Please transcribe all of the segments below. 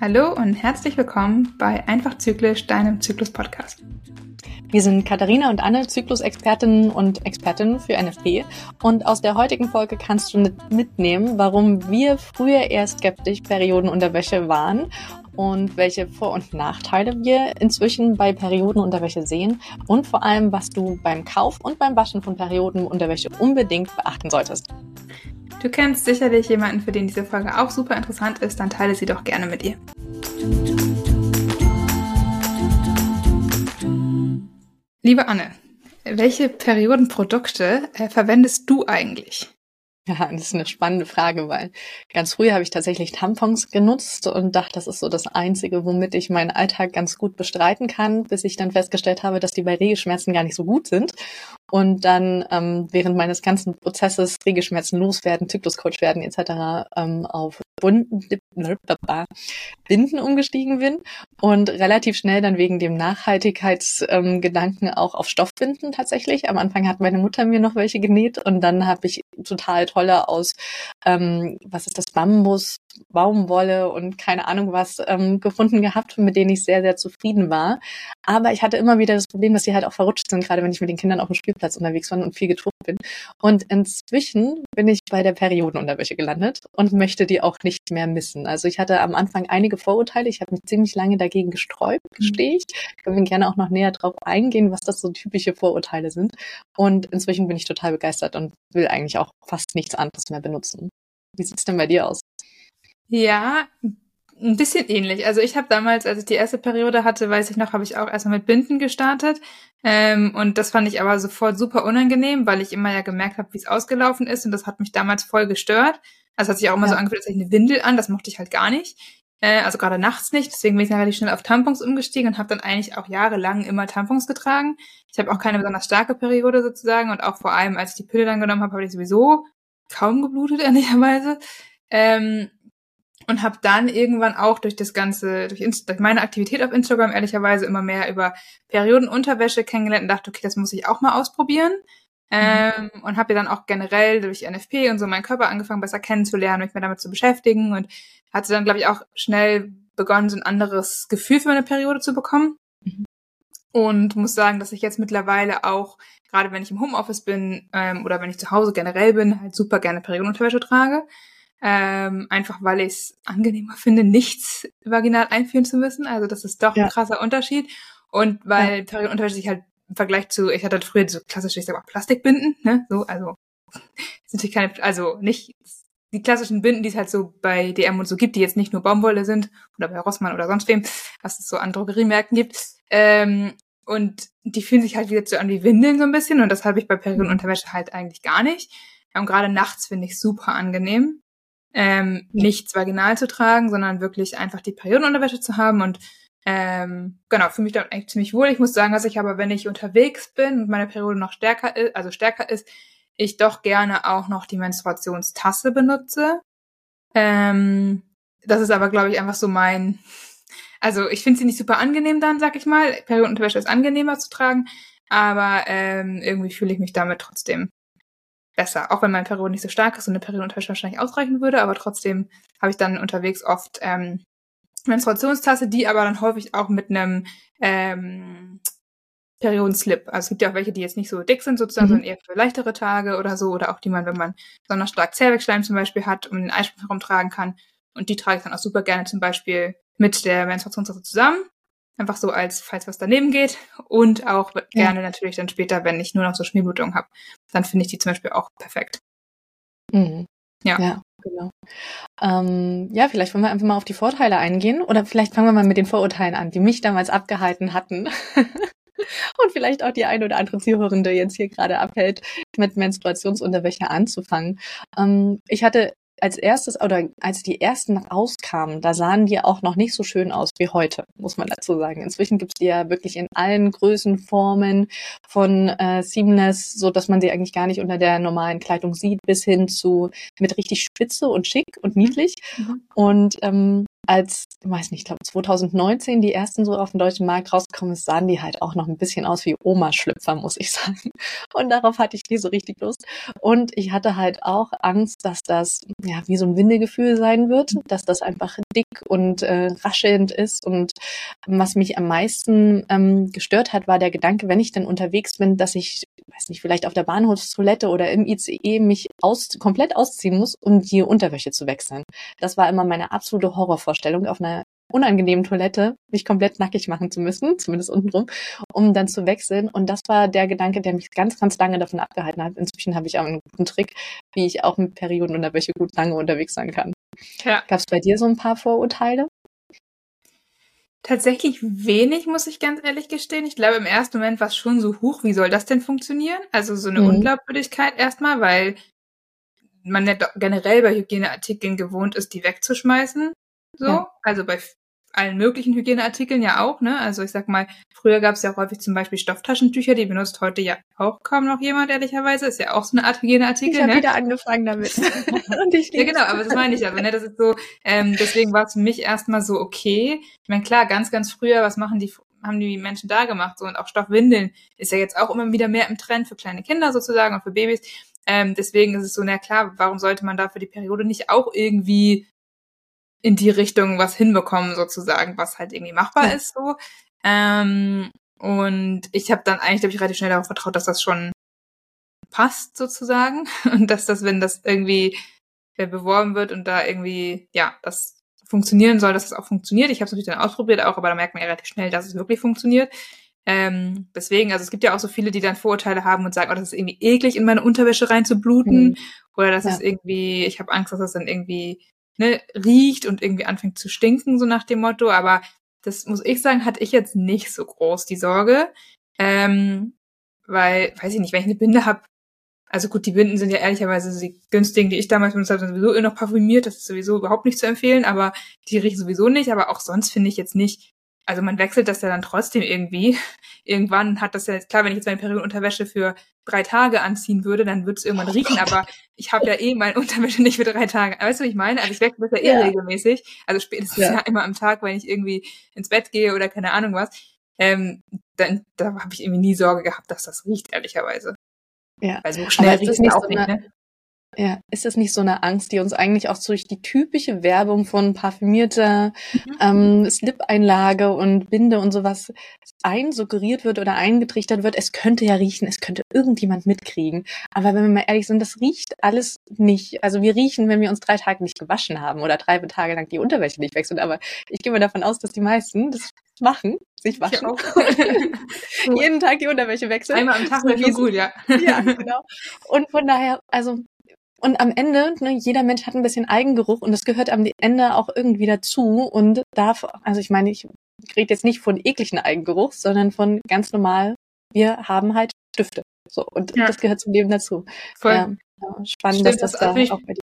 Hallo und herzlich willkommen bei Einfach Zyklisch, deinem Zyklus-Podcast. Wir sind Katharina und Anne, Zyklus-Expertinnen und Expertinnen für NFP. Und aus der heutigen Folge kannst du mitnehmen, warum wir früher eher skeptisch Periodenunterwäsche waren und welche Vor- und Nachteile wir inzwischen bei Periodenunterwäsche sehen und vor allem, was du beim Kauf und beim Waschen von Periodenunterwäsche unbedingt beachten solltest. Du kennst sicherlich jemanden, für den diese Folge auch super interessant ist, dann teile sie doch gerne mit ihr. Liebe Anne, welche Periodenprodukte äh, verwendest du eigentlich? Ja, das ist eine spannende Frage, weil ganz früh habe ich tatsächlich Tampons genutzt und dachte, das ist so das Einzige, womit ich meinen Alltag ganz gut bestreiten kann, bis ich dann festgestellt habe, dass die bei Regelschmerzen gar nicht so gut sind. Und dann ähm, während meines ganzen Prozesses Regelschmerzen loswerden, Zykluscoach werden etc. Ähm, auf Bunden, Binden umgestiegen bin und relativ schnell dann wegen dem Nachhaltigkeitsgedanken ähm, auch auf Stoffbinden tatsächlich. Am Anfang hat meine Mutter mir noch welche genäht und dann habe ich total tolle aus, ähm, was ist das, Bambus, Baumwolle und keine Ahnung was ähm, gefunden gehabt, mit denen ich sehr, sehr zufrieden war. Aber ich hatte immer wieder das Problem, dass sie halt auch verrutscht sind, gerade wenn ich mit den Kindern auf dem Spielplatz unterwegs war und viel getobt bin. Und inzwischen bin ich bei der Periodenunterwäsche gelandet und möchte die auch nicht mehr missen. Also ich hatte am Anfang einige Vorurteile. Ich habe mich ziemlich lange dagegen gesträubt, mhm. gestehe ich. Können wir gerne auch noch näher drauf eingehen, was das so typische Vorurteile sind. Und inzwischen bin ich total begeistert und will eigentlich auch fast nichts anderes mehr benutzen. Wie sieht's denn bei dir aus? Ja, ein bisschen ähnlich. Also ich habe damals, als ich die erste Periode hatte, weiß ich noch, habe ich auch erstmal mit Binden gestartet. Ähm, und das fand ich aber sofort super unangenehm, weil ich immer ja gemerkt habe, wie es ausgelaufen ist. Und das hat mich damals voll gestört. Also hat sich auch immer ja. so angefühlt, als ich eine Windel an. Das mochte ich halt gar nicht. Äh, also gerade nachts nicht. Deswegen bin ich dann relativ schnell auf Tampons umgestiegen und habe dann eigentlich auch jahrelang immer Tampons getragen. Ich habe auch keine besonders starke Periode sozusagen. Und auch vor allem, als ich die Pille dann genommen habe, habe ich sowieso kaum geblutet, ehrlicherweise. Ähm, und habe dann irgendwann auch durch das ganze, durch, Inst durch meine Aktivität auf Instagram ehrlicherweise immer mehr über Periodenunterwäsche kennengelernt und dachte, okay, das muss ich auch mal ausprobieren. Mhm. Ähm, und habe ja dann auch generell durch NFP und so meinen Körper angefangen besser kennenzulernen, mich mehr damit zu beschäftigen und hatte dann, glaube ich, auch schnell begonnen, so ein anderes Gefühl für meine Periode zu bekommen. Mhm. Und muss sagen, dass ich jetzt mittlerweile auch, gerade wenn ich im Homeoffice bin ähm, oder wenn ich zu Hause generell bin, halt super gerne Periodenunterwäsche trage. Ähm, einfach weil ich es angenehmer finde, nichts vaginal einführen zu müssen. Also das ist doch ja. ein krasser Unterschied. Und weil ja. Periodenunterwäsche sich halt im Vergleich zu, ich hatte früher so klassisch, ich sag mal, Plastikbinden, ne? So, also ist natürlich keine, also nicht die klassischen Binden, die es halt so bei DM und so gibt, die jetzt nicht nur Baumwolle sind oder bei Rossmann oder sonst wem, was es so an Drogeriemärkten gibt. Ähm, und die fühlen sich halt wieder so an wie Windeln so ein bisschen und das habe ich bei Periodenunterwäsche halt eigentlich gar nicht. Und gerade nachts finde ich super angenehm ähm, nichts vaginal zu tragen, sondern wirklich einfach die Periodenunterwäsche zu haben und ähm, genau, für mich dann eigentlich ziemlich wohl. Ich muss sagen, dass ich aber, wenn ich unterwegs bin und meine Periode noch stärker ist, also stärker ist, ich doch gerne auch noch die Menstruationstasse benutze. Ähm, das ist aber, glaube ich, einfach so mein, also ich finde sie nicht super angenehm dann, sag ich mal. Periodenunterwäsche ist angenehmer zu tragen, aber ähm, irgendwie fühle ich mich damit trotzdem besser. Auch wenn mein Period nicht so stark ist und eine Periodenunterwäsche wahrscheinlich ausreichen würde, aber trotzdem habe ich dann unterwegs oft ähm, Menstruationstasse, die aber dann häufig auch mit einem ähm, Periodenslip. Also es gibt ja auch welche, die jetzt nicht so dick sind sozusagen, mhm. sondern eher für leichtere Tage oder so, oder auch die man, wenn man besonders stark Zervixschleim zum Beispiel hat, um den Eisprung herumtragen kann. Und die trage ich dann auch super gerne zum Beispiel mit der Menstruationstasse zusammen. Einfach so als, falls was daneben geht. Und auch ja. gerne natürlich dann später, wenn ich nur noch so Schmierblutung habe. Dann finde ich die zum Beispiel auch perfekt. Mhm. Ja. ja. Genau. Ähm, ja, vielleicht wollen wir einfach mal auf die Vorteile eingehen oder vielleicht fangen wir mal mit den Vorurteilen an, die mich damals abgehalten hatten. und vielleicht auch die eine oder andere Zuhörende jetzt hier gerade abhält, mit Menstruationsunterwäsche anzufangen. Ähm, ich hatte als erstes oder als die ersten rauskamen, da sahen die auch noch nicht so schön aus wie heute, muss man dazu sagen. Inzwischen gibt es die ja wirklich in allen Größenformen von äh, Seamless, so dass man sie eigentlich gar nicht unter der normalen Kleidung sieht, bis hin zu mit richtig spitze und schick und niedlich. Mhm. Und ähm, als, ich weiß nicht, ich glaube 2019 die ersten so auf dem deutschen Markt rausgekommen ist, sahen die halt auch noch ein bisschen aus wie Oma-Schlüpfer, muss ich sagen. Und darauf hatte ich nie so richtig Lust. Und ich hatte halt auch Angst, dass das ja wie so ein Windegefühl sein wird, dass das einfach dick und äh, raschelnd ist. Und was mich am meisten ähm, gestört hat, war der Gedanke, wenn ich dann unterwegs bin, dass ich, weiß nicht, vielleicht auf der Bahnhofstoilette oder im ICE mich aus, komplett ausziehen muss, um die Unterwäsche zu wechseln. Das war immer meine absolute Horrorvorstellung, auf einer unangenehmen Toilette mich komplett nackig machen zu müssen, zumindest untenrum, um dann zu wechseln. Und das war der Gedanke, der mich ganz, ganz lange davon abgehalten hat. Inzwischen habe ich auch einen guten Trick, wie ich auch mit Periodenunterwäsche gut lange unterwegs sein kann. Ja. Gab es bei dir so ein paar Vorurteile? Tatsächlich wenig, muss ich ganz ehrlich gestehen. Ich glaube, im ersten Moment war es schon so hoch, wie soll das denn funktionieren? Also so eine mhm. Unglaubwürdigkeit erstmal, weil man ja generell bei Hygieneartikeln gewohnt ist, die wegzuschmeißen. So, ja. also bei allen möglichen Hygieneartikeln ja auch, ne? Also ich sag mal, früher gab es ja häufig zum Beispiel Stofftaschentücher, die benutzt heute ja auch kaum noch jemand, ehrlicherweise. Ist ja auch so eine Art Hygieneartikel. Ich habe ne? wieder angefangen damit. ja, genau, aber das meine ich aber, ne? Das ist so, ähm, deswegen war es für mich erstmal so okay. Ich meine, klar, ganz, ganz früher, was machen die haben die Menschen da gemacht? So, und auch Stoffwindeln ist ja jetzt auch immer wieder mehr im Trend für kleine Kinder sozusagen und für Babys. Ähm, deswegen ist es so, na klar, warum sollte man da für die Periode nicht auch irgendwie in die Richtung was hinbekommen, sozusagen, was halt irgendwie machbar ja. ist so. Ähm, und ich habe dann eigentlich, glaube ich, relativ schnell darauf vertraut, dass das schon passt, sozusagen. Und dass das, wenn das irgendwie beworben wird und da irgendwie, ja, das funktionieren soll, dass das auch funktioniert. Ich habe es natürlich dann ausprobiert auch, aber da merkt man ja relativ schnell, dass es wirklich funktioniert. Ähm, deswegen, also es gibt ja auch so viele, die dann Vorurteile haben und sagen, oh, das ist irgendwie eklig, in meine Unterwäsche reinzubluten. Mhm. Oder das ja. ist irgendwie, ich habe Angst, dass das dann irgendwie ne, riecht und irgendwie anfängt zu stinken, so nach dem Motto. Aber das muss ich sagen, hatte ich jetzt nicht so groß die Sorge. Ähm, weil, weiß ich nicht, wenn ich eine Binde habe, also gut, die Binden sind ja ehrlicherweise die günstigen, die ich damals benutzt habe, sowieso immer noch parfümiert, das ist sowieso überhaupt nicht zu empfehlen, aber die riechen sowieso nicht, aber auch sonst finde ich jetzt nicht, also man wechselt das ja dann trotzdem irgendwie. Irgendwann hat das ja klar, wenn ich jetzt meine Periodenunterwäsche für drei Tage anziehen würde, dann würde es irgendwann riechen, aber ich habe ja eh meine Unterwäsche nicht für drei Tage. Weißt du, was ich meine? Also ich wechsle das ja eh ja. regelmäßig. Also spätestens ja. ja. immer am Tag, wenn ich irgendwie ins Bett gehe oder keine Ahnung was. Ähm, dann da habe ich irgendwie nie Sorge gehabt, dass das riecht, ehrlicherweise. Ja. Weil so schnell riecht es auch so nicht, ne? Ja, ist das nicht so eine Angst, die uns eigentlich auch durch die typische Werbung von parfümierter mhm. ähm, Slip-Einlage und Binde und sowas einsuggeriert wird oder eingetrichtert wird? Es könnte ja riechen, es könnte irgendjemand mitkriegen. Aber wenn wir mal ehrlich sind, das riecht alles nicht. Also wir riechen, wenn wir uns drei Tage nicht gewaschen haben oder drei Tage lang die Unterwäsche nicht wechseln. Aber ich gehe mal davon aus, dass die meisten das machen, sich waschen. Jeden Tag die Unterwäsche wechseln. Einmal am Tag wäre schon gut, ja. ja, genau. Und von daher, also und am Ende, ne, jeder Mensch hat ein bisschen Eigengeruch und das gehört am Ende auch irgendwie dazu und darf, also ich meine, ich rede jetzt nicht von ekligen Eigengeruch, sondern von ganz normal, wir haben halt Stifte. So, und ja. das gehört zum Leben dazu. Voll. Ja, spannend, Stimmt, dass das, das da auch bei dir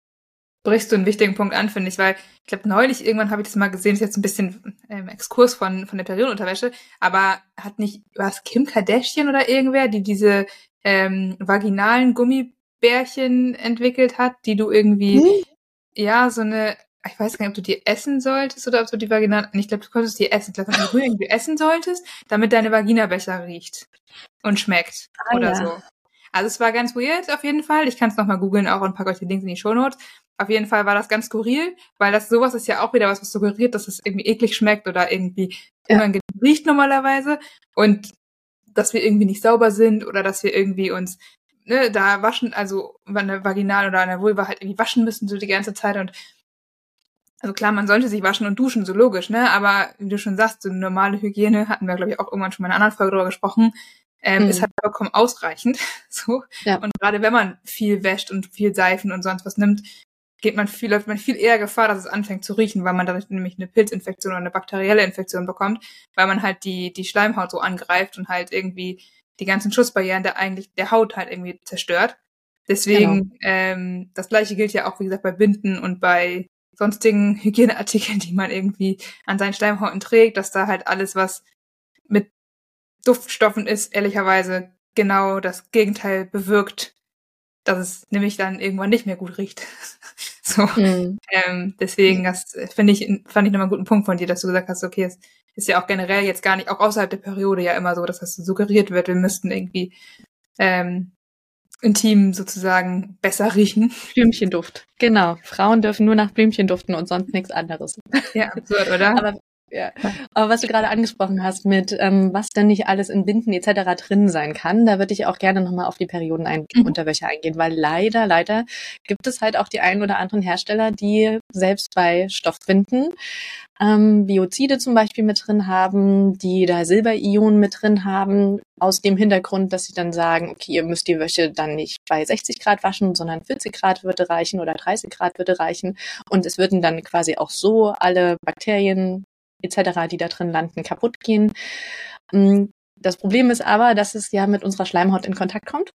brichst du einen wichtigen Punkt an, finde ich, weil ich glaube, neulich irgendwann habe ich das mal gesehen, ist jetzt ein bisschen ähm, Exkurs von, von der Periodenunterwäsche, aber hat nicht, was Kim Kardashian oder irgendwer, die diese ähm, vaginalen Gummi Bärchen entwickelt hat, die du irgendwie, hm? ja, so eine, ich weiß gar nicht, ob du die essen solltest oder ob du die Vagina, ich glaube, du konntest die essen, ich glaube, du irgendwie essen solltest, damit deine Vagina besser riecht und schmeckt ah, oder ja. so. Also es war ganz weird auf jeden Fall. Ich kann es nochmal googeln auch und packe euch den Link in die Shownotes. Auf jeden Fall war das ganz skurril, weil das sowas ist ja auch wieder was, was suggeriert, dass es irgendwie eklig schmeckt oder irgendwie ja. unangenehm riecht normalerweise und dass wir irgendwie nicht sauber sind oder dass wir irgendwie uns ne, da waschen, also eine Vaginal oder eine Vulva halt irgendwie waschen müssen so die ganze Zeit und also klar, man sollte sich waschen und duschen, so logisch, ne? Aber wie du schon sagst, so normale Hygiene hatten wir, glaube ich, auch irgendwann schon mal in einer anderen Folge drüber gesprochen, ähm, mhm. ist halt vollkommen ausreichend. So. Ja. Und gerade wenn man viel wäscht und viel Seifen und sonst was nimmt, geht man viel, läuft man viel eher Gefahr, dass es anfängt zu riechen, weil man dadurch nämlich eine Pilzinfektion oder eine bakterielle Infektion bekommt, weil man halt die, die Schleimhaut so angreift und halt irgendwie die ganzen Schutzbarrieren der eigentlich der Haut halt irgendwie zerstört. Deswegen, genau. ähm, das gleiche gilt ja auch, wie gesagt, bei Binden und bei sonstigen Hygieneartikeln, die man irgendwie an seinen Schleimhauten trägt, dass da halt alles, was mit Duftstoffen ist, ehrlicherweise genau das Gegenteil bewirkt, dass es nämlich dann irgendwann nicht mehr gut riecht. So. Mhm. Ähm, deswegen, das finde ich, fand ich nochmal einen guten Punkt von dir, dass du gesagt hast, okay, es ist ja auch generell jetzt gar nicht, auch außerhalb der Periode ja immer so, dass das suggeriert wird, wir müssten irgendwie ähm, intim sozusagen besser riechen. Blümchenduft. Genau. Frauen dürfen nur nach Blümchen duften und sonst nichts anderes. Ja, absurd, oder? Aber ja. Aber was du gerade angesprochen hast mit, ähm, was denn nicht alles in Binden etc. drin sein kann, da würde ich auch gerne nochmal auf die Periodenunterwäsche mhm. eingehen, weil leider, leider gibt es halt auch die einen oder anderen Hersteller, die selbst bei Stoffbinden ähm, Biozide zum Beispiel mit drin haben, die da Silberionen mit drin haben, aus dem Hintergrund, dass sie dann sagen, okay, ihr müsst die Wäsche dann nicht bei 60 Grad waschen, sondern 40 Grad würde reichen oder 30 Grad würde reichen. Und es würden dann quasi auch so alle Bakterien etc., die da drin landen, kaputt gehen. Mm, das Problem ist aber, dass es ja mit unserer Schleimhaut in Kontakt kommt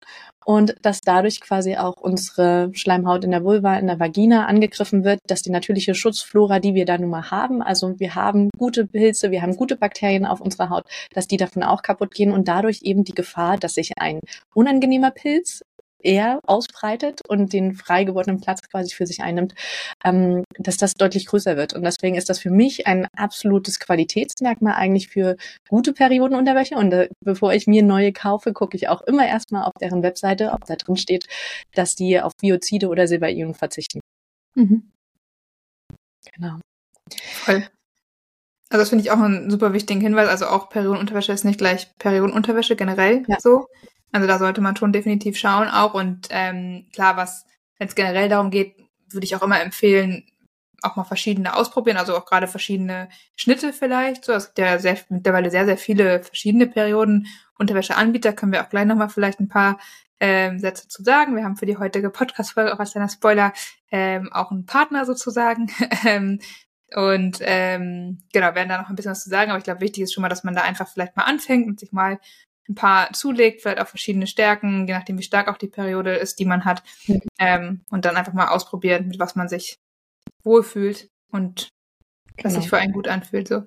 und dass dadurch quasi auch unsere Schleimhaut in der Vulva, in der Vagina angegriffen wird, dass die natürliche Schutzflora, die wir da nun mal haben, also wir haben gute Pilze, wir haben gute Bakterien auf unserer Haut, dass die davon auch kaputt gehen und dadurch eben die Gefahr, dass sich ein unangenehmer Pilz eher ausbreitet und den frei gewordenen Platz quasi für sich einnimmt, ähm, dass das deutlich größer wird. Und deswegen ist das für mich ein absolutes Qualitätsmerkmal eigentlich für gute Periodenunterwäsche. Und äh, bevor ich mir neue kaufe, gucke ich auch immer erstmal auf deren Webseite, ob da drin steht, dass die auf Biozide oder Silberionen verzichten. Mhm. Genau. Voll. Also das finde ich auch einen super wichtigen Hinweis. Also auch Periodenunterwäsche ist nicht gleich Periodenunterwäsche generell ja. so, also da sollte man schon definitiv schauen auch. Und ähm, klar, was, wenn es generell darum geht, würde ich auch immer empfehlen, auch mal verschiedene ausprobieren, also auch gerade verschiedene Schnitte vielleicht. So, es gibt ja sehr, mittlerweile sehr, sehr viele verschiedene Perioden. Unterwäscheanbieter können wir auch gleich nochmal vielleicht ein paar ähm, Sätze zu sagen. Wir haben für die heutige Podcast-Folge, auch als kleiner Spoiler, ähm, auch einen Partner sozusagen. Ähm, und ähm, genau, werden da noch ein bisschen was zu sagen, aber ich glaube, wichtig ist schon mal, dass man da einfach vielleicht mal anfängt und sich mal ein paar zulegt, vielleicht auch verschiedene Stärken, je nachdem, wie stark auch die Periode ist, die man hat. Mhm. Ähm, und dann einfach mal ausprobieren, mit was man sich wohlfühlt und was genau. sich für einen gut anfühlt. So.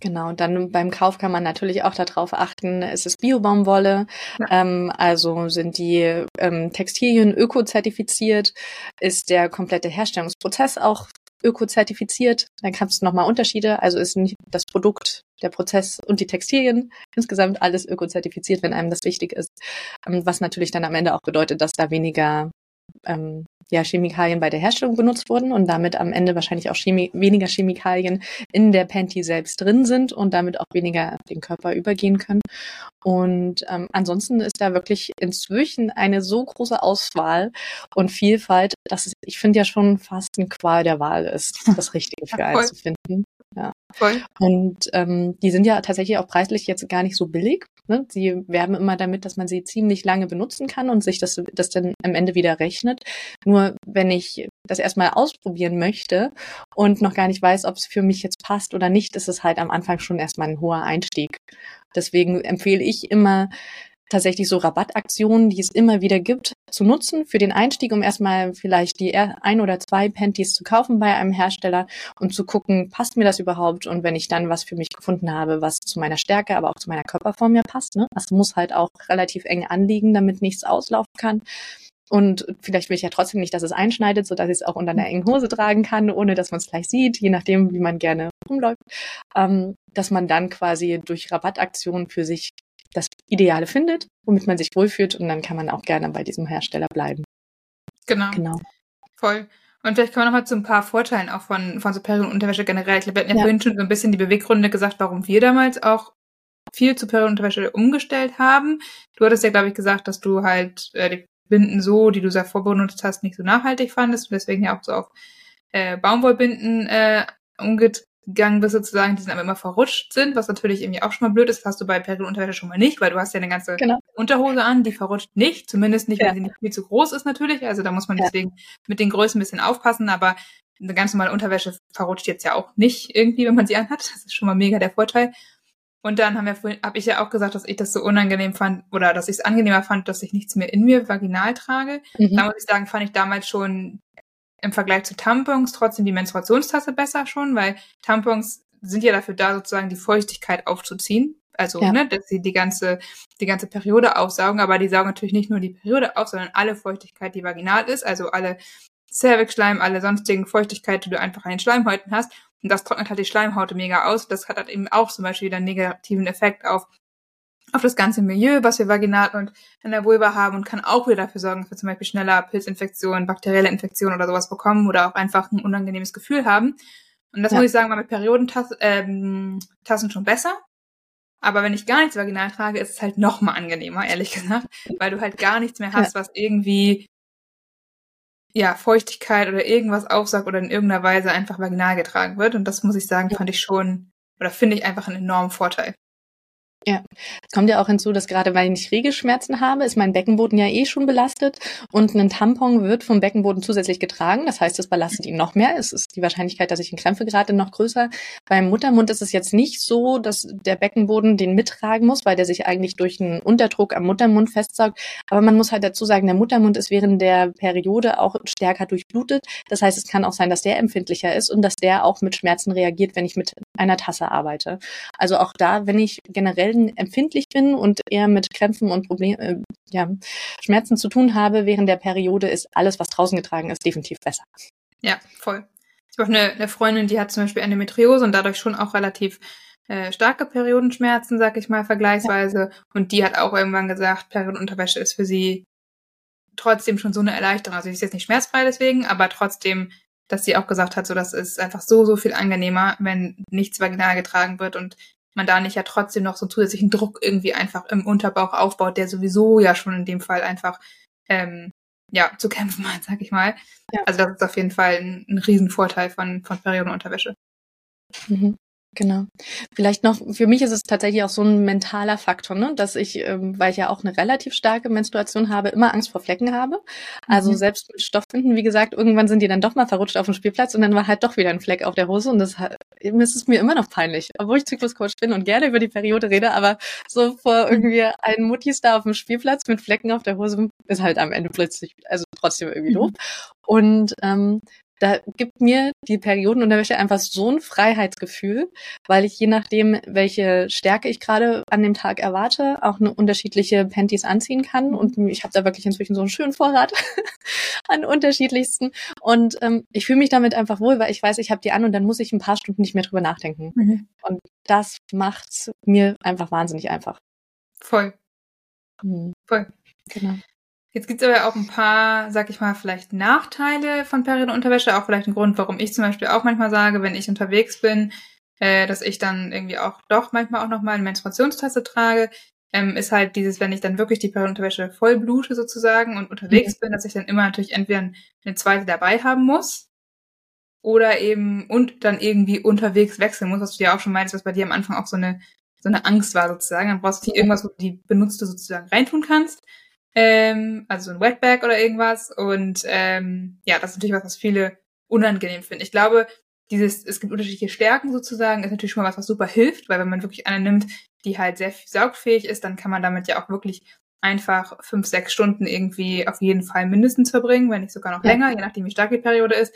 Genau, und dann beim Kauf kann man natürlich auch darauf achten, es ist Biobaumwolle, ja. ähm, also sind die ähm, Textilien ökozertifiziert, ist der komplette Herstellungsprozess auch ökozertifiziert. Dann kannst du nochmal Unterschiede. Also ist nicht das Produkt, der Prozess und die Textilien insgesamt alles ökozertifiziert, wenn einem das wichtig ist. Ähm, was natürlich dann am Ende auch bedeutet, dass da weniger ähm, ja, Chemikalien bei der Herstellung benutzt wurden und damit am Ende wahrscheinlich auch Chemie weniger Chemikalien in der Panty selbst drin sind und damit auch weniger den Körper übergehen können. Und ähm, ansonsten ist da wirklich inzwischen eine so große Auswahl und Vielfalt, dass es, ich finde ja schon fast eine Qual der Wahl ist, das Richtige für einen zu finden. Ja. Voll. Und ähm, die sind ja tatsächlich auch preislich jetzt gar nicht so billig. Ne? Sie werben immer damit, dass man sie ziemlich lange benutzen kann und sich das, das dann am Ende wieder rechnet. Nur wenn ich das erstmal ausprobieren möchte und noch gar nicht weiß, ob es für mich jetzt passt oder nicht, ist es halt am Anfang schon erstmal ein hoher Einstieg. Deswegen empfehle ich immer, tatsächlich so Rabattaktionen, die es immer wieder gibt, zu nutzen für den Einstieg, um erstmal vielleicht die ein oder zwei Panties zu kaufen bei einem Hersteller und zu gucken, passt mir das überhaupt? Und wenn ich dann was für mich gefunden habe, was zu meiner Stärke, aber auch zu meiner Körperform mir passt, ne? Das muss halt auch relativ eng anliegen, damit nichts auslaufen kann. Und vielleicht will ich ja trotzdem nicht, dass es einschneidet, so dass ich es auch unter einer engen Hose tragen kann, ohne dass man es gleich sieht, je nachdem, wie man gerne rumläuft. Ähm, dass man dann quasi durch Rabattaktionen für sich das Ideale findet, womit man sich wohlfühlt und dann kann man auch gerne bei diesem Hersteller bleiben. Genau. Genau. Voll. Und vielleicht kommen wir nochmal zu ein paar Vorteilen auch von, von Superior und Unterwäsche generell. Ich glaube, wir hatten ja, ja vorhin schon so ein bisschen die Beweggründe gesagt, warum wir damals auch viel Superior Unterwäsche umgestellt haben. Du hattest ja, glaube ich, gesagt, dass du halt äh, die Binden so, die du sehr vorbenutzt hast, nicht so nachhaltig fandest und deswegen ja auch so auf äh, Baumwollbinden äh, umget gegangen bist sozusagen, die aber immer verrutscht sind, was natürlich irgendwie auch schon mal blöd ist, das hast du bei Periodenunterwäsche schon mal nicht, weil du hast ja eine ganze genau. Unterhose an, die verrutscht nicht, zumindest nicht, ja. wenn sie nicht viel zu groß ist natürlich, also da muss man ja. deswegen mit den Größen ein bisschen aufpassen, aber eine ganz normale Unterwäsche verrutscht jetzt ja auch nicht irgendwie, wenn man sie anhat, das ist schon mal mega der Vorteil. Und dann haben wir vorhin, habe ich ja auch gesagt, dass ich das so unangenehm fand oder dass ich es angenehmer fand, dass ich nichts mehr in mir vaginal trage. Mhm. Da muss ich sagen, fand ich damals schon im Vergleich zu Tampons trotzdem die Menstruationstasse besser schon, weil Tampons sind ja dafür da, sozusagen die Feuchtigkeit aufzuziehen. Also, ja. ne, dass sie die ganze, die ganze Periode aufsaugen, aber die saugen natürlich nicht nur die Periode auf, sondern alle Feuchtigkeit, die vaginal ist, also alle Cervixschleim, alle sonstigen Feuchtigkeit, die du einfach an den Schleimhäuten hast. Und das trocknet halt die Schleimhaut mega aus. Das hat halt eben auch zum Beispiel wieder einen negativen Effekt auf, auf das ganze Milieu, was wir vaginal und in der Vulva haben und kann auch wieder dafür sorgen, dass wir zum Beispiel schneller Pilzinfektionen, bakterielle Infektionen oder sowas bekommen oder auch einfach ein unangenehmes Gefühl haben. Und das ja. muss ich sagen, war mit Periodentassen ähm, Tassen schon besser. Aber wenn ich gar nichts vaginal trage, ist es halt noch mal angenehmer, ehrlich gesagt, weil du halt gar nichts mehr hast, ja. was irgendwie ja, Feuchtigkeit oder irgendwas aufsaugt oder in irgendeiner Weise einfach vaginal getragen wird. Und das muss ich sagen, fand ich schon oder finde ich einfach einen enormen Vorteil. Ja, es kommt ja auch hinzu, dass gerade weil ich Regelschmerzen habe, ist mein Beckenboden ja eh schon belastet und ein Tampon wird vom Beckenboden zusätzlich getragen. Das heißt, es belastet ihn noch mehr. Es ist die Wahrscheinlichkeit, dass ich in Krämpfe gerate, noch größer. Beim Muttermund ist es jetzt nicht so, dass der Beckenboden den mittragen muss, weil der sich eigentlich durch einen Unterdruck am Muttermund festsaugt. Aber man muss halt dazu sagen, der Muttermund ist während der Periode auch stärker durchblutet. Das heißt, es kann auch sein, dass der empfindlicher ist und dass der auch mit Schmerzen reagiert, wenn ich mit einer Tasse arbeite. Also auch da, wenn ich generell Verhalten empfindlich bin und eher mit Krämpfen und Problemen, äh, ja, Schmerzen zu tun habe während der Periode, ist alles, was draußen getragen ist, definitiv besser. Ja, voll. Ich habe auch eine, eine Freundin, die hat zum Beispiel Endometriose und dadurch schon auch relativ äh, starke Periodenschmerzen, sag ich mal, vergleichsweise. Ja. Und die hat auch irgendwann gesagt, Periodenunterwäsche ist für sie trotzdem schon so eine Erleichterung. Also sie ist jetzt nicht schmerzfrei deswegen, aber trotzdem, dass sie auch gesagt hat, so das ist einfach so, so viel angenehmer, wenn nichts vaginal getragen wird und man da nicht ja trotzdem noch so einen zusätzlichen Druck irgendwie einfach im Unterbauch aufbaut, der sowieso ja schon in dem Fall einfach ähm, ja zu kämpfen hat, sag ich mal. Ja. Also das ist auf jeden Fall ein, ein Riesenvorteil von, von Periodenunterwäsche. Mhm. Genau. Vielleicht noch, für mich ist es tatsächlich auch so ein mentaler Faktor, ne? dass ich, ähm, weil ich ja auch eine relativ starke Menstruation habe, immer Angst vor Flecken habe. Also mhm. selbst mit Stoffbinden, wie gesagt, irgendwann sind die dann doch mal verrutscht auf dem Spielplatz und dann war halt doch wieder ein Fleck auf der Hose und das ist es mir immer noch peinlich, obwohl ich Zykluscoach bin und gerne über die Periode rede, aber so vor mhm. irgendwie einen Muttis da auf dem Spielplatz mit Flecken auf der Hose ist halt am Ende plötzlich, also trotzdem irgendwie mhm. doof. Und ähm, da gibt mir die Periodenunterwäsche einfach so ein Freiheitsgefühl, weil ich je nachdem, welche Stärke ich gerade an dem Tag erwarte, auch eine unterschiedliche Panties anziehen kann. Und ich habe da wirklich inzwischen so einen schönen Vorrat an unterschiedlichsten. Und ähm, ich fühle mich damit einfach wohl, weil ich weiß, ich habe die an und dann muss ich ein paar Stunden nicht mehr drüber nachdenken. Mhm. Und das macht's mir einfach wahnsinnig einfach. Voll. Mhm. Voll. Genau. Jetzt gibt's aber auch ein paar, sag ich mal, vielleicht Nachteile von Periodenunterwäsche. Auch vielleicht ein Grund, warum ich zum Beispiel auch manchmal sage, wenn ich unterwegs bin, äh, dass ich dann irgendwie auch doch manchmal auch nochmal eine Menstruationstasse trage, ähm, ist halt dieses, wenn ich dann wirklich die Periodenunterwäsche voll blute sozusagen und unterwegs mhm. bin, dass ich dann immer natürlich entweder eine zweite dabei haben muss oder eben und dann irgendwie unterwegs wechseln muss, was du ja auch schon meinst, was bei dir am Anfang auch so eine so eine Angst war sozusagen. Dann brauchst du irgendwas, wo du die benutzte sozusagen reintun kannst ähm, also ein Wetbag oder irgendwas. Und ähm, ja, das ist natürlich was, was viele unangenehm finden. Ich glaube, dieses, es gibt unterschiedliche Stärken sozusagen, ist natürlich schon mal was, was super hilft, weil wenn man wirklich eine nimmt, die halt sehr saugfähig ist, dann kann man damit ja auch wirklich einfach fünf, sechs Stunden irgendwie auf jeden Fall mindestens verbringen, wenn nicht sogar noch länger, je nachdem wie stark die Periode ist.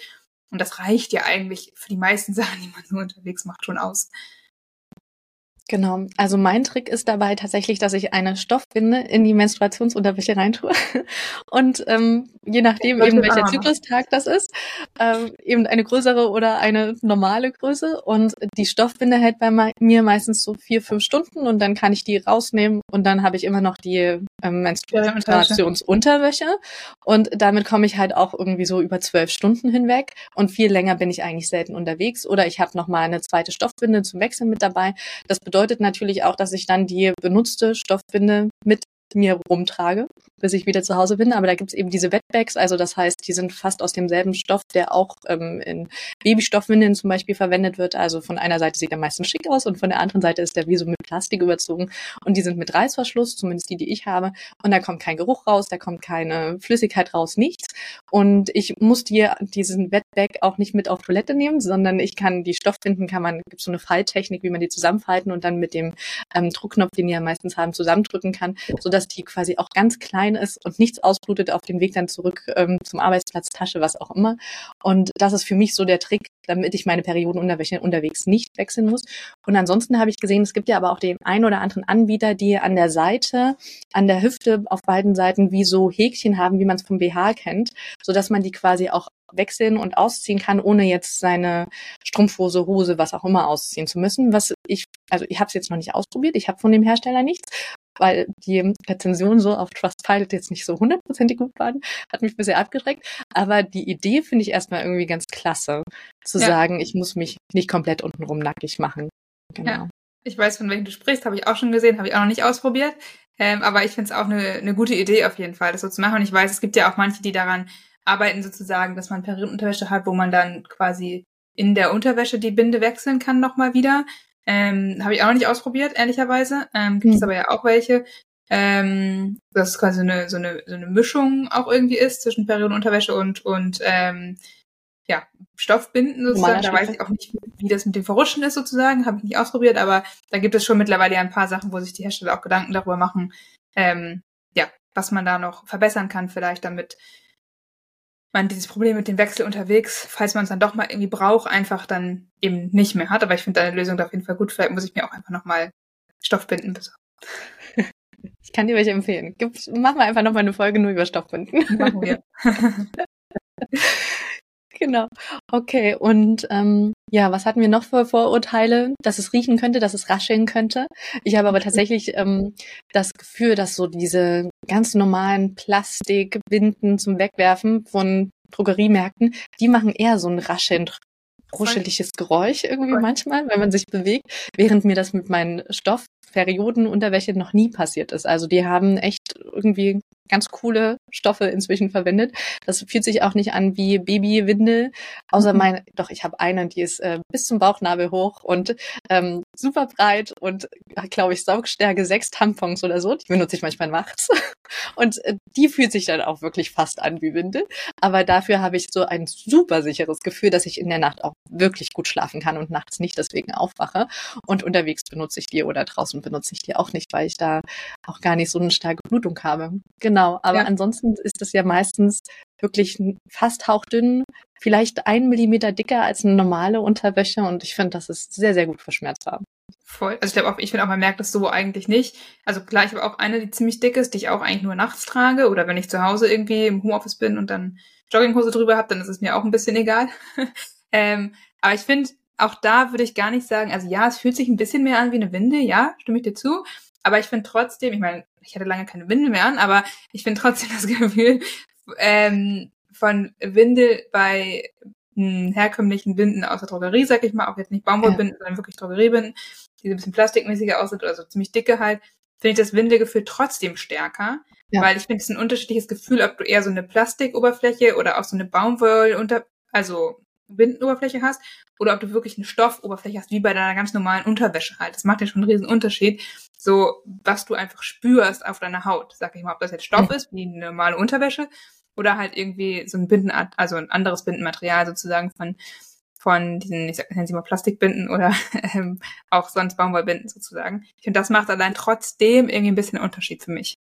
Und das reicht ja eigentlich für die meisten Sachen, die man so unterwegs macht, schon aus. Genau. Also mein Trick ist dabei tatsächlich, dass ich eine Stoffbinde in die Menstruationsunterwäsche reintue. Und ähm, je nachdem eben welcher Zyklustag das ist, ähm, eben eine größere oder eine normale Größe. Und die Stoffbinde hält bei mir meistens so vier, fünf Stunden und dann kann ich die rausnehmen und dann habe ich immer noch die ähm, Menstruationsunterwäsche. Und damit komme ich halt auch irgendwie so über zwölf Stunden hinweg. Und viel länger bin ich eigentlich selten unterwegs. Oder ich habe noch mal eine zweite Stoffbinde zum Wechseln mit dabei. Das bedeutet bedeutet natürlich auch, dass ich dann die benutzte Stoffbinde mit mir rumtrage, bis ich wieder zu Hause bin. Aber da gibt's eben diese Wetbags, also das heißt, die sind fast aus demselben Stoff, der auch ähm, in Babystoffwindeln zum Beispiel verwendet wird. Also von einer Seite sieht er meistens schick aus und von der anderen Seite ist der wie so mit Plastik überzogen. Und die sind mit Reißverschluss, zumindest die, die ich habe. Und da kommt kein Geruch raus, da kommt keine Flüssigkeit raus, nichts. Und ich muss dir diesen Wetbag auch nicht mit auf Toilette nehmen, sondern ich kann die Stoffbinden, kann man, gibt so eine Falttechnik, wie man die zusammenfalten und dann mit dem ähm, Druckknopf, den die ja meistens haben, zusammendrücken kann, sodass die quasi auch ganz klein ist und nichts ausblutet auf dem Weg dann zurück ähm, zum Arbeitsplatz, Tasche, was auch immer. Und das ist für mich so der Trick, damit ich meine Periodenunterwäsche unterwegs nicht wechseln muss. Und ansonsten habe ich gesehen, es gibt ja aber auch den einen oder anderen Anbieter, die an der Seite, an der Hüfte auf beiden Seiten wie so Häkchen haben, wie man es vom BH kennt, so dass man die quasi auch wechseln und ausziehen kann, ohne jetzt seine Strumpfhose, Hose, was auch immer ausziehen zu müssen. Was ich, also ich habe es jetzt noch nicht ausprobiert, ich habe von dem Hersteller nichts, weil die Rezensionen so auf Trustpilot jetzt nicht so hundertprozentig gut waren, hat mich bisher abgeschreckt. Aber die Idee finde ich erstmal irgendwie ganz klasse, zu ja. sagen, ich muss mich nicht komplett untenrum nackig machen. Genau. Ja. Ich weiß, von welchem du sprichst, habe ich auch schon gesehen, habe ich auch noch nicht ausprobiert. Ähm, aber ich finde es auch eine, eine gute Idee auf jeden Fall, das so zu machen. Und ich weiß, es gibt ja auch manche, die daran arbeiten, sozusagen, dass man Periodenunterwäsche hat, wo man dann quasi in der Unterwäsche die Binde wechseln kann nochmal wieder. Ähm, Habe ich auch noch nicht ausprobiert, ehrlicherweise. Ähm, gibt es mhm. aber ja auch welche. Ähm, dass es quasi so eine, so, eine, so eine Mischung auch irgendwie ist zwischen Periodenunterwäsche und, und ähm, ja, Stoffbinden sozusagen. Da weiß ich auch nicht, wie das mit dem Verrutschen ist sozusagen. Habe ich nicht ausprobiert, aber da gibt es schon mittlerweile ja ein paar Sachen, wo sich die Hersteller auch Gedanken darüber machen, ähm, ja, was man da noch verbessern kann vielleicht, damit man dieses Problem mit dem Wechsel unterwegs, falls man es dann doch mal irgendwie braucht, einfach dann eben nicht mehr hat. Aber ich finde deine Lösung da auf jeden Fall gut. Vielleicht muss ich mir auch einfach nochmal Stoffbinden besorgen. Ich kann dir welche empfehlen. Gib, machen wir einfach nochmal eine Folge nur über Stoffbinden. Machen wir. genau. Okay, und ähm, ja, was hatten wir noch für Vorurteile? Dass es riechen könnte, dass es rascheln könnte. Ich habe aber tatsächlich ähm, das Gefühl, dass so diese ganz normalen Plastikbinden zum Wegwerfen von Drogeriemärkten, die machen eher so ein rascheln ruscheliges Geräusch irgendwie manchmal, wenn man sich bewegt, während mir das mit meinen Stoffperiodenunterwäsche noch nie passiert ist. Also die haben echt irgendwie ganz coole Stoffe inzwischen verwendet. Das fühlt sich auch nicht an wie Babywindel, außer mhm. meine, doch ich habe eine, die ist äh, bis zum Bauchnabel hoch und ähm, super breit und glaube ich Saugstärke sechs Tampons oder so. Die benutze ich manchmal nachts und äh, die fühlt sich dann auch wirklich fast an wie Windel. Aber dafür habe ich so ein super sicheres Gefühl, dass ich in der Nacht auch wirklich gut schlafen kann und nachts nicht deswegen aufwache. Und unterwegs benutze ich die oder draußen benutze ich die auch nicht, weil ich da auch gar nicht so eine starke Blutung habe. Genau, aber ja. ansonsten ist das ja meistens wirklich fast hauchdünn, vielleicht ein Millimeter dicker als eine normale Unterwäsche und ich finde, das ist sehr, sehr gut verschmerzbar. Voll. Also ich glaube auch, ich finde auch, man merkt das so eigentlich nicht. Also klar, ich habe auch eine, die ziemlich dick ist, die ich auch eigentlich nur nachts trage oder wenn ich zu Hause irgendwie im Homeoffice bin und dann Jogginghose drüber habe, dann ist es mir auch ein bisschen egal. ähm, aber ich finde, auch da würde ich gar nicht sagen, also ja, es fühlt sich ein bisschen mehr an wie eine Winde, ja, stimme ich dir zu. Aber ich finde trotzdem, ich meine, ich hatte lange keine Windel mehr an, aber ich finde trotzdem das Gefühl ähm, von Windel bei hm, herkömmlichen Binden aus der Drogerie, sag ich mal, auch jetzt nicht Baumwollbinden, ja. sondern wirklich Drogeriebinden, die so ein bisschen plastikmäßiger aussehen oder so ziemlich dicke halt, finde ich das Windelgefühl trotzdem stärker. Ja. Weil ich finde es ein unterschiedliches Gefühl, ob du eher so eine Plastikoberfläche oder auch so eine Baumwoll unter, also Bindenoberfläche hast oder ob du wirklich eine Stoffoberfläche hast, wie bei deiner ganz normalen Unterwäsche halt. Das macht ja schon einen riesen Unterschied, so was du einfach spürst auf deiner Haut. Sag ich mal, ob das jetzt Stoff ist, wie eine normale Unterwäsche, oder halt irgendwie so ein Bindenart, also ein anderes Bindenmaterial sozusagen von von diesen, ich nenne sie mal Plastikbinden oder ähm, auch sonst Baumwollbinden sozusagen. Ich finde, das macht allein trotzdem irgendwie ein bisschen Unterschied für mich.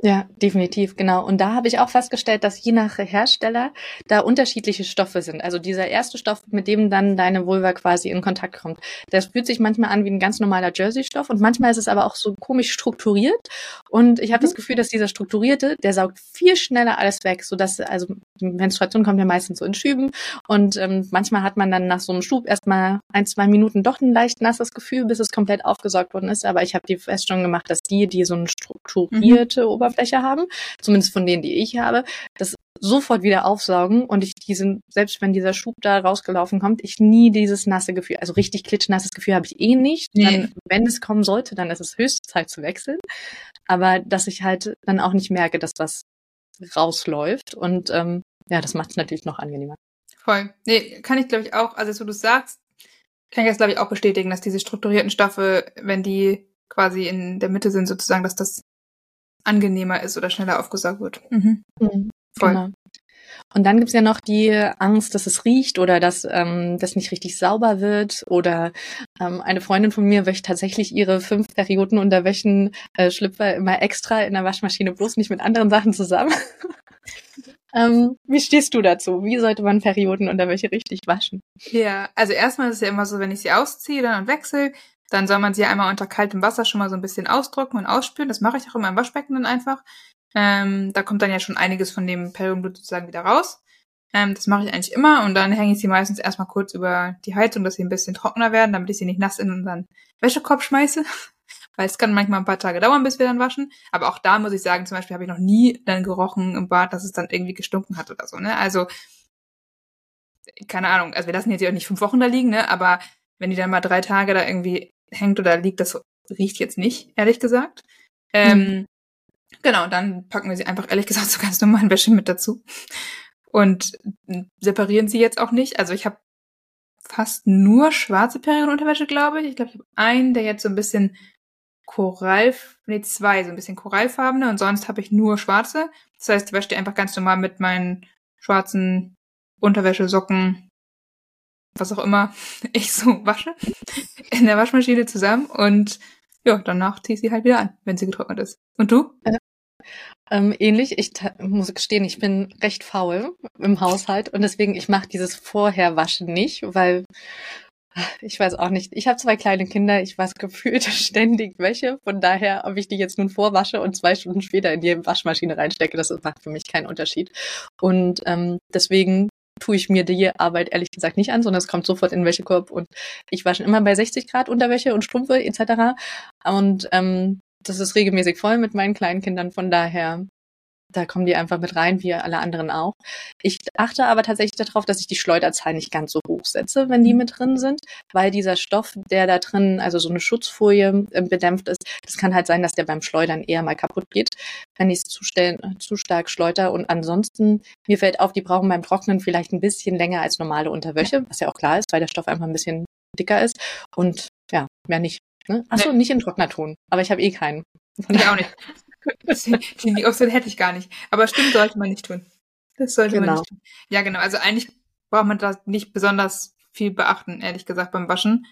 Ja, definitiv, genau. Und da habe ich auch festgestellt, dass je nach Hersteller da unterschiedliche Stoffe sind. Also dieser erste Stoff, mit dem dann deine Vulva quasi in Kontakt kommt, das fühlt sich manchmal an wie ein ganz normaler Jersey-Stoff und manchmal ist es aber auch so komisch strukturiert. Und ich habe mhm. das Gefühl, dass dieser strukturierte, der saugt viel schneller alles weg, sodass, also Menstruation kommt ja meistens so in Schüben und ähm, manchmal hat man dann nach so einem Schub erstmal ein, zwei Minuten doch ein leicht nasses Gefühl, bis es komplett aufgesaugt worden ist. Aber ich habe die Feststellung gemacht, dass die, die so eine strukturierte mhm. Oberfläche haben, zumindest von denen, die ich habe, das sofort wieder aufsaugen und ich diesen, selbst wenn dieser Schub da rausgelaufen kommt, ich nie dieses nasse Gefühl, also richtig klitschnasses Gefühl habe ich eh nicht. Nee. Dann, wenn es kommen sollte, dann ist es höchste Zeit zu wechseln. Aber dass ich halt dann auch nicht merke, dass was rausläuft und ähm, ja, das macht es natürlich noch angenehmer. Voll. Nee, kann ich glaube ich auch, also so du sagst, kann ich das glaube ich auch bestätigen, dass diese strukturierten Stoffe, wenn die quasi in der Mitte sind sozusagen, dass das angenehmer ist oder schneller aufgesaugt wird. Mhm. Mhm, Voll. Genau. Und dann gibt's ja noch die Angst, dass es riecht oder dass ähm, das nicht richtig sauber wird. Oder ähm, eine Freundin von mir wäscht tatsächlich ihre fünf Perioden Unterwäschen äh, Schlüpfer immer extra in der Waschmaschine, bloß nicht mit anderen Sachen zusammen. ähm, wie stehst du dazu? Wie sollte man Perioden Unterwäsche richtig waschen? Ja, also erstmal ist es ja immer so, wenn ich sie ausziehe dann und wechsle, dann soll man sie einmal unter kaltem Wasser schon mal so ein bisschen ausdrücken und ausspülen. Das mache ich auch immer im Waschbecken dann einfach. Ähm, da kommt dann ja schon einiges von dem Periodenblut sozusagen wieder raus. Ähm, das mache ich eigentlich immer und dann hänge ich sie meistens erstmal kurz über die Heizung, dass sie ein bisschen trockener werden, damit ich sie nicht nass in unseren Wäschekorb schmeiße. Weil es kann manchmal ein paar Tage dauern, bis wir dann waschen. Aber auch da muss ich sagen, zum Beispiel habe ich noch nie dann gerochen im Bad, dass es dann irgendwie gestunken hat oder so. Ne? Also, keine Ahnung, also wir lassen jetzt ja auch nicht fünf Wochen da liegen, ne? aber wenn die dann mal drei Tage da irgendwie hängt oder liegt, das riecht jetzt nicht, ehrlich gesagt. Ähm, mhm. Genau, dann packen wir sie einfach, ehrlich gesagt, so ganz normalen Wäsche mit dazu. Und separieren sie jetzt auch nicht. Also ich habe fast nur schwarze Periodenunterwäsche, glaube ich. Ich glaube, ich habe einen, der jetzt so ein bisschen Korall, nee, zwei, so ein bisschen korallfarbene und sonst habe ich nur schwarze. Das heißt, ich wasche die einfach ganz normal mit meinen schwarzen Unterwäsche, Socken, was auch immer ich so wasche, in der Waschmaschine zusammen und ja, danach ziehe ich sie halt wieder an, wenn sie getrocknet ist. Und du? Ja. Ähm, ähnlich. Ich muss gestehen, ich bin recht faul im Haushalt und deswegen, ich mache dieses Vorherwaschen nicht, weil ich weiß auch nicht. Ich habe zwei kleine Kinder, ich weiß gefühlt ständig Wäsche. Von daher, ob ich die jetzt nun vorwasche und zwei Stunden später in die Waschmaschine reinstecke, das macht für mich keinen Unterschied. Und ähm, deswegen tue ich mir die Arbeit ehrlich gesagt nicht an, sondern es kommt sofort in Wäschekorb und ich wasche immer bei 60 Grad Unterwäsche und Strümpfe etc. Und ähm, das ist regelmäßig voll mit meinen kleinen Kindern. Von daher da kommen die einfach mit rein, wie alle anderen auch. Ich achte aber tatsächlich darauf, dass ich die Schleuderzahl nicht ganz so hoch setze, wenn die mhm. mit drin sind, weil dieser Stoff, der da drin, also so eine Schutzfolie äh, bedämpft ist, das kann halt sein, dass der beim Schleudern eher mal kaputt geht, wenn ich es zu, zu stark schleuder. Und ansonsten, mir fällt auf, die brauchen beim Trocknen vielleicht ein bisschen länger als normale Unterwäsche, was ja auch klar ist, weil der Stoff einfach ein bisschen dicker ist. Und ja, mehr nicht. Ne? Achso, nee. nicht in Trocknerton, aber ich habe eh keinen. Ich auch nicht. Die Option hätte ich gar nicht. Aber stimmt, sollte man nicht tun. Das sollte genau. man nicht tun. Ja, genau. Also eigentlich braucht man da nicht besonders viel beachten, ehrlich gesagt, beim Waschen.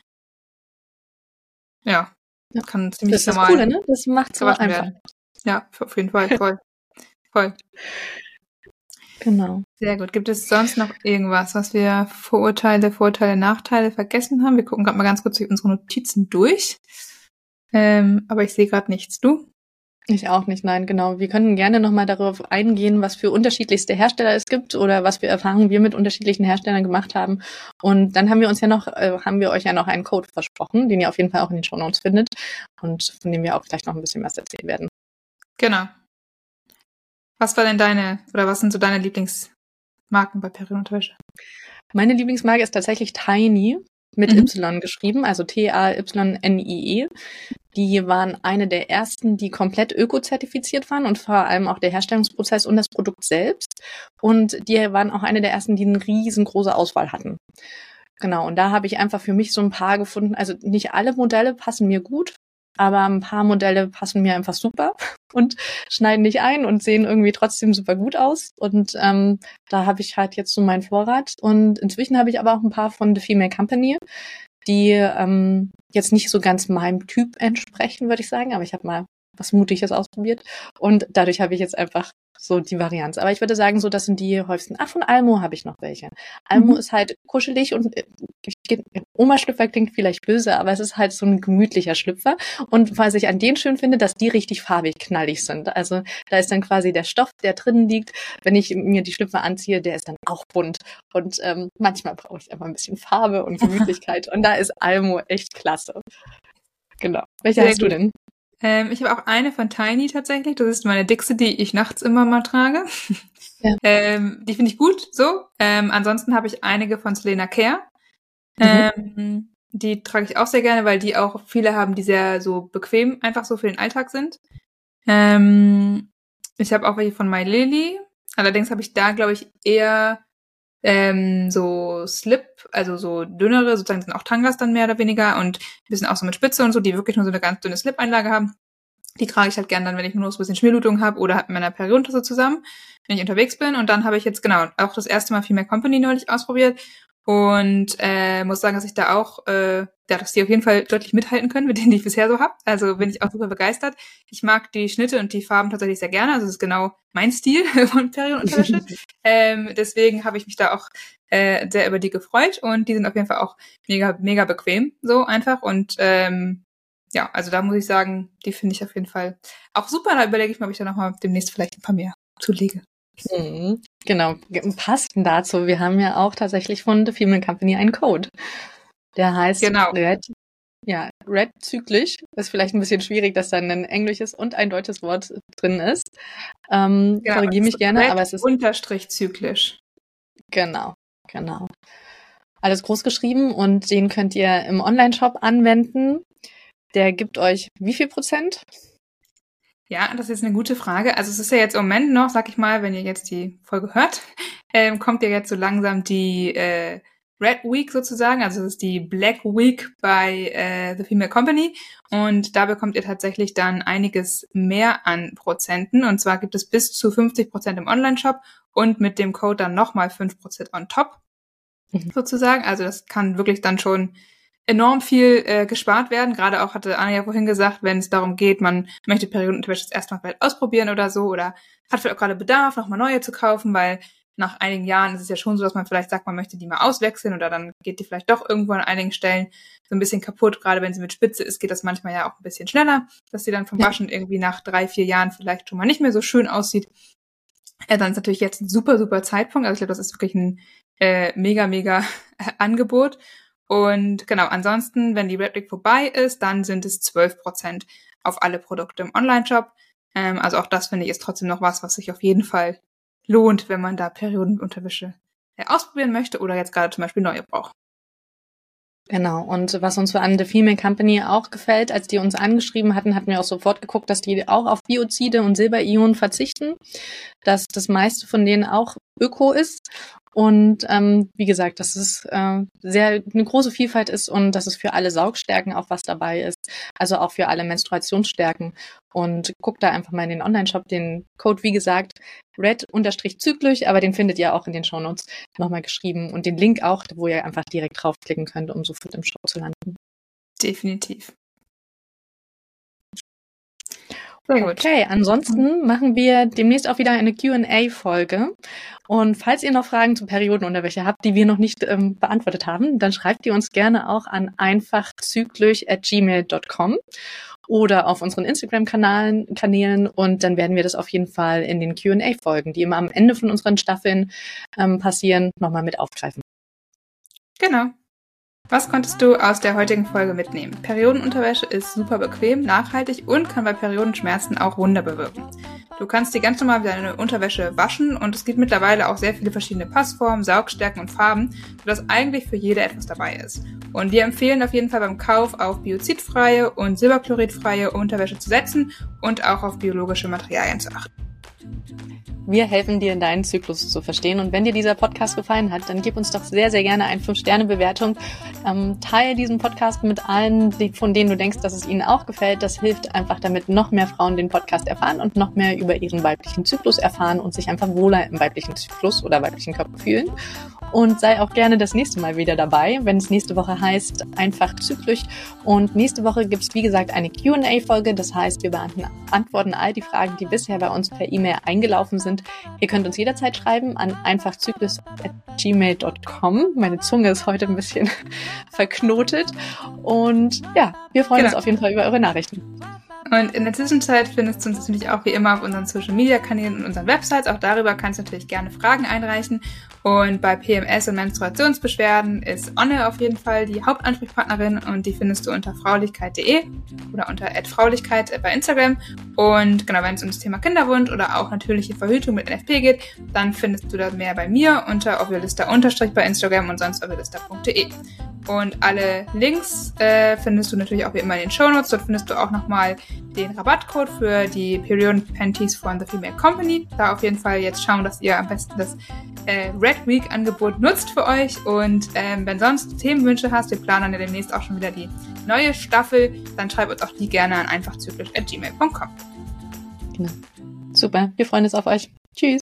Ja. ja. Kann ziemlich das ist normal. Das Coole, ne? Das macht so einfach. Werden. Ja, auf jeden Fall. Voll. voll. Genau. Sehr gut. Gibt es sonst noch irgendwas, was wir Vorurteile, Vorteile, Nachteile vergessen haben? Wir gucken gerade mal ganz kurz durch unsere Notizen durch. Ähm, aber ich sehe gerade nichts. Du? Ich auch nicht, nein, genau. Wir können gerne nochmal darauf eingehen, was für unterschiedlichste Hersteller es gibt oder was für Erfahrungen wir mit unterschiedlichen Herstellern gemacht haben. Und dann haben wir uns ja noch, äh, haben wir euch ja noch einen Code versprochen, den ihr auf jeden Fall auch in den Show Notes findet und von dem wir auch gleich noch ein bisschen was erzählen werden. Genau. Was war denn deine, oder was sind so deine Lieblingsmarken bei Periodenunterwäsche? Meine Lieblingsmarke ist tatsächlich Tiny mit mhm. Y geschrieben, also T-A-Y-N-I-E. Die waren eine der ersten, die komplett öko-zertifiziert waren und vor allem auch der Herstellungsprozess und das Produkt selbst. Und die waren auch eine der ersten, die eine riesengroße Auswahl hatten. Genau, und da habe ich einfach für mich so ein paar gefunden. Also nicht alle Modelle passen mir gut, aber ein paar Modelle passen mir einfach super und schneiden nicht ein und sehen irgendwie trotzdem super gut aus. Und ähm, da habe ich halt jetzt so meinen Vorrat. Und inzwischen habe ich aber auch ein paar von The Female Company, die ähm, jetzt nicht so ganz meinem Typ entsprechen, würde ich sagen. Aber ich habe mal was Mutiges ausprobiert. Und dadurch habe ich jetzt einfach so die Varianz. Aber ich würde sagen, so, das sind die häufigsten. Ach, von Almo habe ich noch welche. Almo mhm. ist halt kuschelig und äh, Oma-Schlüpfer klingt vielleicht böse, aber es ist halt so ein gemütlicher Schlüpfer. Und was ich an denen schön finde, dass die richtig farbig knallig sind. Also da ist dann quasi der Stoff, der drinnen liegt. Wenn ich mir die Schlüpfer anziehe, der ist dann auch bunt. Und ähm, manchmal brauche ich einfach ein bisschen Farbe und Gemütlichkeit. und da ist Almo echt klasse. Genau. Welche Sehr hast gut. du denn? Ähm, ich habe auch eine von Tiny tatsächlich. Das ist meine dickste, die ich nachts immer mal trage. Ja. ähm, die finde ich gut, so. Ähm, ansonsten habe ich einige von Selena Care. Mhm. Ähm, die trage ich auch sehr gerne, weil die auch viele haben, die sehr so bequem einfach so für den Alltag sind. Ähm, ich habe auch welche von My Lily. Allerdings habe ich da, glaube ich, eher ähm, so Slip, also so dünnere, sozusagen sind auch Tangas dann mehr oder weniger und ein bisschen auch so mit Spitze und so, die wirklich nur so eine ganz dünne Slip-Einlage haben. Die trage ich halt gern dann, wenn ich nur so ein bisschen Schmierlutung habe oder halt mit meiner Periodentasse zusammen, wenn ich unterwegs bin. Und dann habe ich jetzt genau auch das erste Mal Female Company neulich ausprobiert und äh, muss sagen, dass ich da auch, äh, ja, dass die auf jeden Fall deutlich mithalten können mit denen, die ich bisher so habe. Also bin ich auch super begeistert. Ich mag die Schnitte und die Farben tatsächlich sehr gerne. Also es ist genau mein Stil von Periodenunterwäsche. ähm, deswegen habe ich mich da auch äh, sehr über die gefreut und die sind auf jeden Fall auch mega, mega bequem, so einfach. Und ähm, ja, also da muss ich sagen, die finde ich auf jeden Fall auch super. Da überlege ich mal, ob ich da nochmal demnächst vielleicht ein paar mehr zulege. Mhm. Genau, passend dazu, wir haben ja auch tatsächlich von The Female Company einen Code. Der heißt genau. Red, ja, Red zyklisch. Ist vielleicht ein bisschen schwierig, dass da ein englisches und ein deutsches Wort drin ist. Ähm, genau, Korrigiere mich gerne, Red aber es ist. Unterstrich zyklisch. Genau, genau. Alles groß geschrieben und den könnt ihr im Online-Shop anwenden. Der gibt euch wie viel Prozent? Ja, das ist eine gute Frage. Also es ist ja jetzt im Moment noch, sag ich mal, wenn ihr jetzt die Folge hört, ähm, kommt ja jetzt so langsam die äh, Red Week sozusagen, also es ist die Black Week bei äh, The Female Company und da bekommt ihr tatsächlich dann einiges mehr an Prozenten und zwar gibt es bis zu 50 Prozent im Online-Shop und mit dem Code dann nochmal 5 Prozent on top mhm. sozusagen. Also das kann wirklich dann schon enorm viel äh, gespart werden. Gerade auch hatte Anna ja vorhin gesagt, wenn es darum geht, man möchte Periodenunterwäsche jetzt erstmal vielleicht ausprobieren oder so oder hat vielleicht auch gerade Bedarf, nochmal neue zu kaufen, weil nach einigen Jahren ist es ja schon so, dass man vielleicht sagt, man möchte die mal auswechseln oder dann geht die vielleicht doch irgendwo an einigen Stellen so ein bisschen kaputt. Gerade wenn sie mit Spitze ist, geht das manchmal ja auch ein bisschen schneller, dass sie dann vom Waschen irgendwie nach drei, vier Jahren vielleicht schon mal nicht mehr so schön aussieht. Ja, dann ist natürlich jetzt ein super, super Zeitpunkt. Also ich glaube, das ist wirklich ein äh, mega, mega Angebot. Und genau, ansonsten, wenn die Week vorbei ist, dann sind es 12 Prozent auf alle Produkte im Online-Shop. Ähm, also auch das finde ich ist trotzdem noch was, was sich auf jeden Fall lohnt, wenn man da Periodenunterwäsche äh, ausprobieren möchte oder jetzt gerade zum Beispiel neue braucht. Genau. Und was uns an The Female Company auch gefällt, als die uns angeschrieben hatten, hatten wir auch sofort geguckt, dass die auch auf Biozide und Silberionen verzichten, dass das meiste von denen auch öko ist und ähm, wie gesagt, dass es äh, sehr eine große Vielfalt ist und dass es für alle Saugstärken auch was dabei ist, also auch für alle Menstruationsstärken. Und guckt da einfach mal in den Online-Shop, den Code, wie gesagt, red-zyklisch, aber den findet ihr auch in den Shownotes nochmal geschrieben und den Link auch, wo ihr einfach direkt draufklicken könnt, um sofort im Shop zu landen. Definitiv. Okay, ansonsten machen wir demnächst auch wieder eine Q&A-Folge. Und falls ihr noch Fragen zu Periodenunterwäsche habt, die wir noch nicht ähm, beantwortet haben, dann schreibt ihr uns gerne auch an einfachzyklisch@gmail.com oder auf unseren Instagram-Kanälen Kanälen und dann werden wir das auf jeden Fall in den Q&A-Folgen, die immer am Ende von unseren Staffeln ähm, passieren, nochmal mit aufgreifen. Genau. Was konntest du aus der heutigen Folge mitnehmen? Periodenunterwäsche ist super bequem, nachhaltig und kann bei Periodenschmerzen auch Wunder bewirken. Du kannst dir ganz normal deine Unterwäsche waschen und es gibt mittlerweile auch sehr viele verschiedene Passformen, Saugstärken und Farben, sodass eigentlich für jede etwas dabei ist. Und wir empfehlen auf jeden Fall beim Kauf auf biozidfreie und silberchloridfreie Unterwäsche zu setzen und auch auf biologische Materialien zu achten. Wir helfen dir, deinen Zyklus zu verstehen. Und wenn dir dieser Podcast gefallen hat, dann gib uns doch sehr, sehr gerne eine 5-Sterne-Bewertung. Ähm, teile diesen Podcast mit allen, von denen du denkst, dass es ihnen auch gefällt. Das hilft einfach, damit noch mehr Frauen den Podcast erfahren und noch mehr über ihren weiblichen Zyklus erfahren und sich einfach wohler im weiblichen Zyklus oder weiblichen Körper fühlen. Und sei auch gerne das nächste Mal wieder dabei, wenn es nächste Woche heißt, einfach zyklisch. Und nächste Woche gibt es, wie gesagt, eine QA-Folge. Das heißt, wir beantworten all die Fragen, die bisher bei uns per E-Mail eingelaufen sind. Ihr könnt uns jederzeit schreiben an einfachzyklus.gmail.com. Meine Zunge ist heute ein bisschen verknotet. Und ja, wir freuen genau. uns auf jeden Fall über eure Nachrichten. Und in der Zwischenzeit findest du uns natürlich auch wie immer auf unseren Social Media Kanälen und unseren Websites. Auch darüber kannst du natürlich gerne Fragen einreichen. Und bei PMS und Menstruationsbeschwerden ist Onne auf jeden Fall die Hauptansprechpartnerin und die findest du unter fraulichkeit.de oder unter @fraulichkeit bei Instagram. Und genau, wenn es um das Thema Kinderwunsch oder auch natürliche Verhütung mit NFP geht, dann findest du da mehr bei mir unter oviolista bei Instagram und sonst oviolista.de. Und alle Links äh, findest du natürlich auch wie immer in den Show Notes. Dort findest du auch nochmal den Rabattcode für die Period Panties von The Female Company. Da auf jeden Fall jetzt schauen, dass ihr am besten das äh, Red Week Angebot nutzt für euch. Und ähm, wenn sonst Themenwünsche hast, wir planen ja demnächst auch schon wieder die neue Staffel, dann schreib uns auch die gerne an einfachzyklisch.gmail.com. Genau. Super, wir freuen uns auf euch. Tschüss.